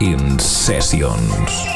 In sessions.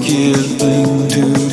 wicked thing to.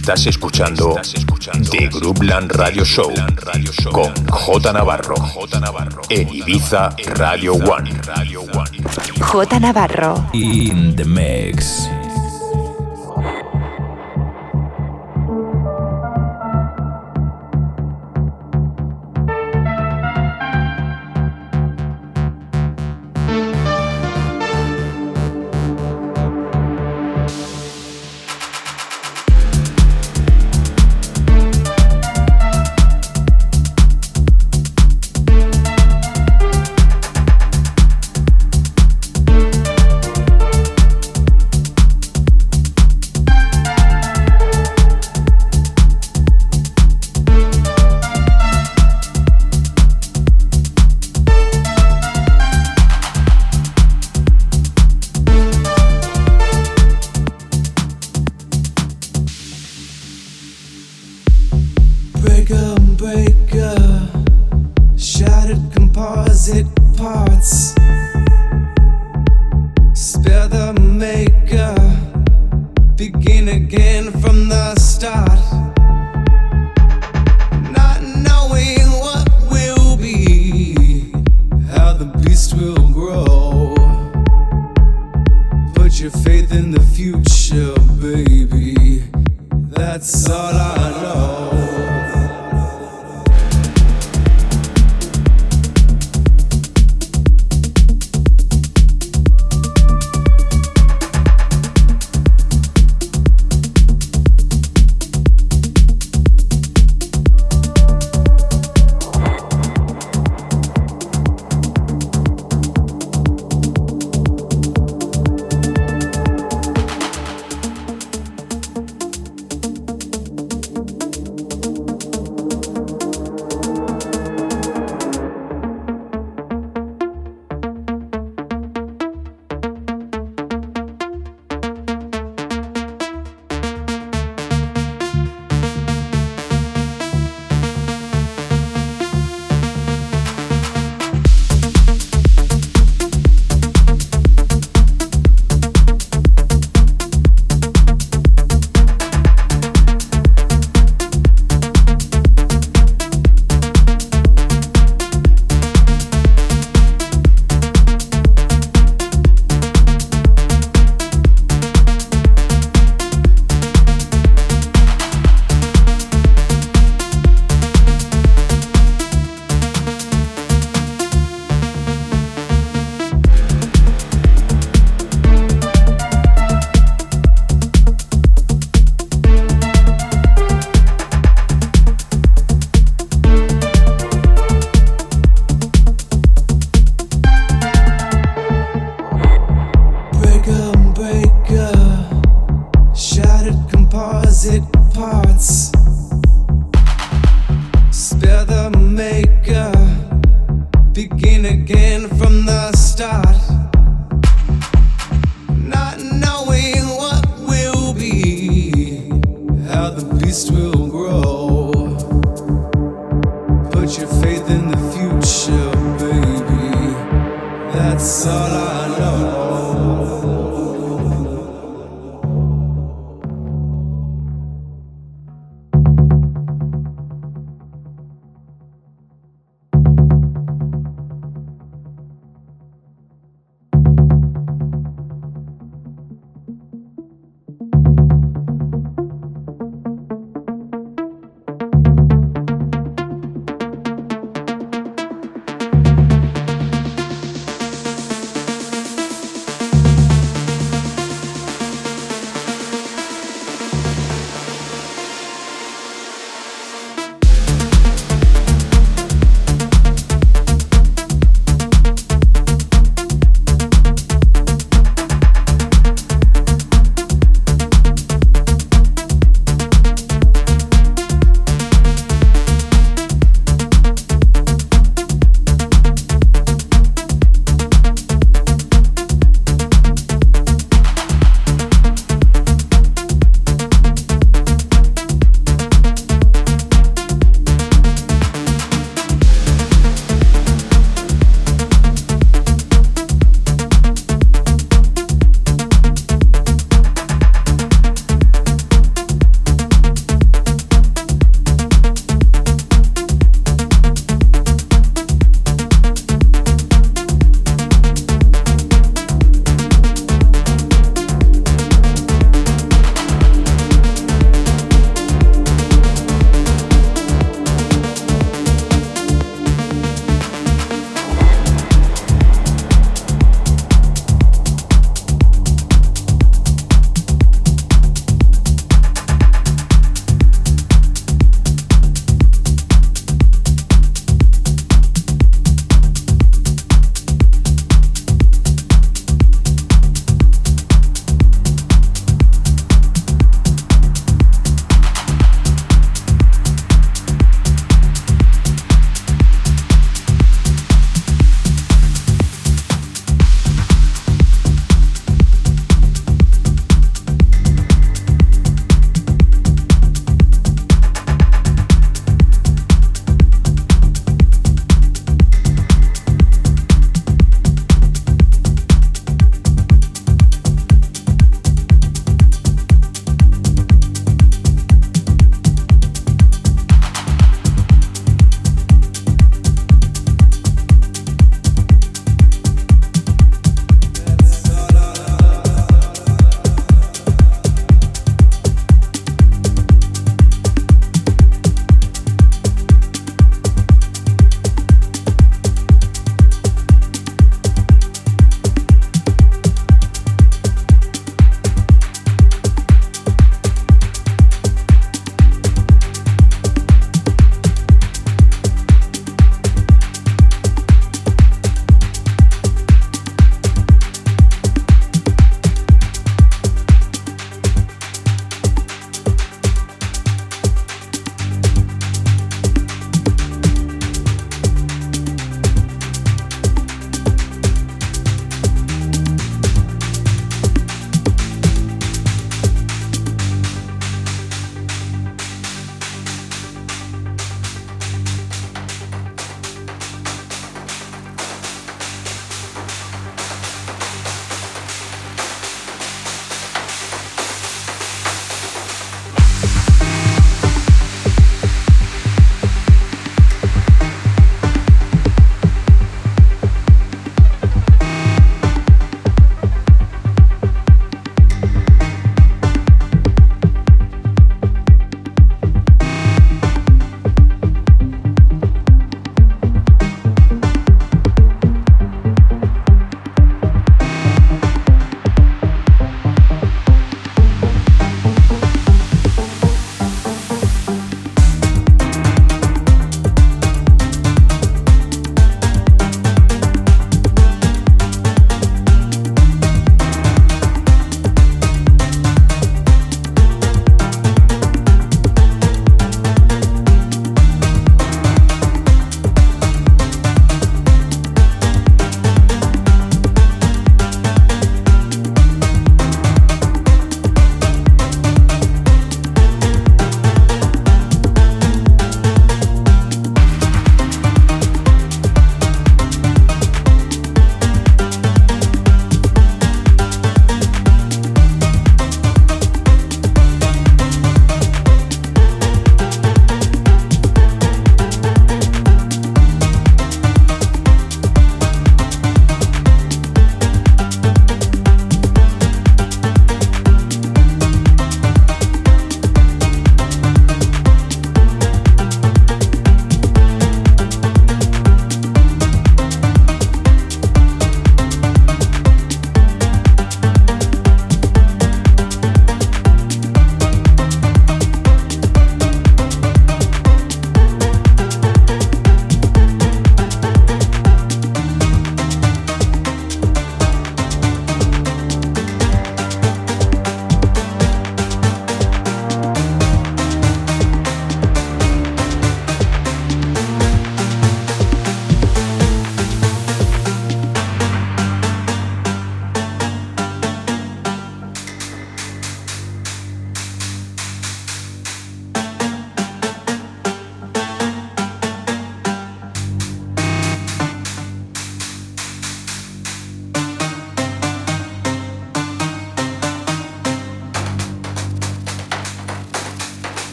Estás escuchando The Groupland Radio Show con J Navarro en Ibiza Radio One. J Navarro. In the mix.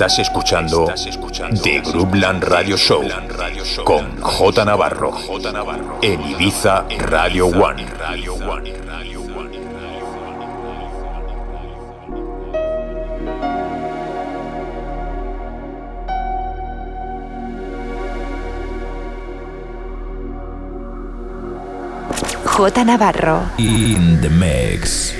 Estás escuchando The Groupland Radio Show con J Navarro en Ibiza Radio One. J Navarro. In the mix.